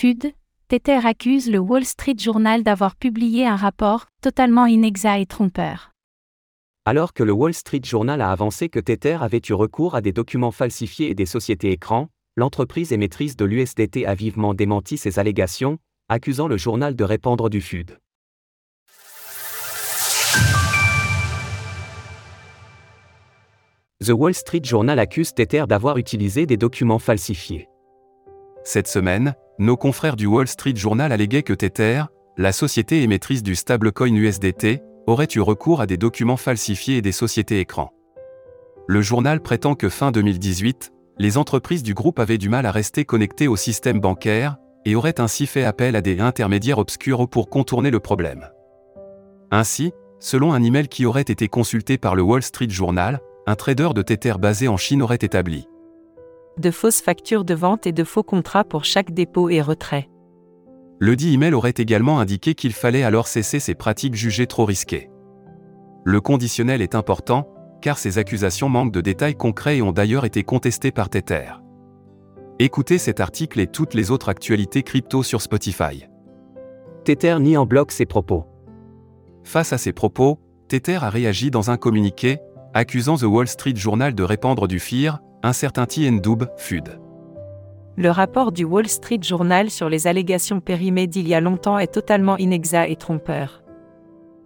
FUD, Tether accuse le Wall Street Journal d'avoir publié un rapport totalement inexact et trompeur. Alors que le Wall Street Journal a avancé que Tether avait eu recours à des documents falsifiés et des sociétés écrans, l'entreprise émettrice de l'USDT a vivement démenti ces allégations, accusant le journal de répandre du FUD. The Wall Street Journal accuse Tether d'avoir utilisé des documents falsifiés. Cette semaine, nos confrères du Wall Street Journal alléguaient que Tether, la société émettrice du stablecoin USDT, aurait eu recours à des documents falsifiés et des sociétés écrans. Le journal prétend que fin 2018, les entreprises du groupe avaient du mal à rester connectées au système bancaire, et auraient ainsi fait appel à des intermédiaires obscurs pour contourner le problème. Ainsi, selon un email qui aurait été consulté par le Wall Street Journal, un trader de Tether basé en Chine aurait établi de fausses factures de vente et de faux contrats pour chaque dépôt et retrait. Le dit email aurait également indiqué qu'il fallait alors cesser ces pratiques jugées trop risquées. Le conditionnel est important, car ces accusations manquent de détails concrets et ont d'ailleurs été contestées par Tether. Écoutez cet article et toutes les autres actualités crypto sur Spotify. Tether nie en bloc ses propos. Face à ces propos, Tether a réagi dans un communiqué, accusant The Wall Street Journal de répandre du FIR, un certain Dub, FUD. Le rapport du Wall Street Journal sur les allégations périmées d'il y a longtemps est totalement inexact et trompeur.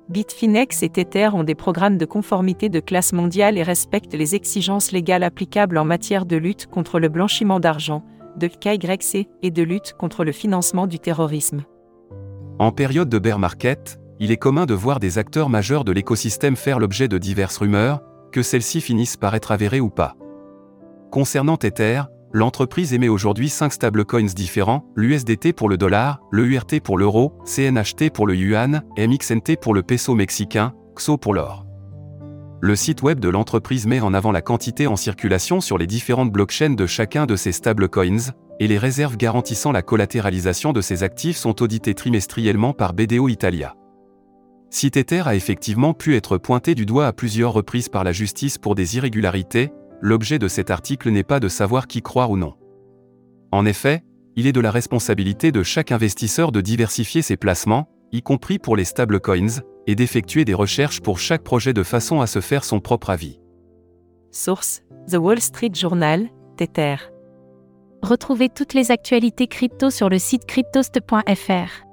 Bitfinex et Tether ont des programmes de conformité de classe mondiale et respectent les exigences légales applicables en matière de lutte contre le blanchiment d'argent, de KYC et de lutte contre le financement du terrorisme. En période de bear market, il est commun de voir des acteurs majeurs de l'écosystème faire l'objet de diverses rumeurs, que celles-ci finissent par être avérées ou pas. Concernant Tether, l'entreprise émet aujourd'hui 5 stablecoins différents, l'USDT pour le dollar, le URT pour l'euro, CNHT pour le yuan, MXNT pour le peso mexicain, XO pour l'or. Le site web de l'entreprise met en avant la quantité en circulation sur les différentes blockchains de chacun de ces stablecoins, et les réserves garantissant la collatéralisation de ces actifs sont auditées trimestriellement par BDO Italia. Si Tether a effectivement pu être pointé du doigt à plusieurs reprises par la justice pour des irrégularités, l'objet de cet article n'est pas de savoir qui croire ou non. En effet, il est de la responsabilité de chaque investisseur de diversifier ses placements, y compris pour les stablecoins, et d'effectuer des recherches pour chaque projet de façon à se faire son propre avis. Source The Wall Street Journal, Tether. Retrouvez toutes les actualités crypto sur le site cryptost.fr.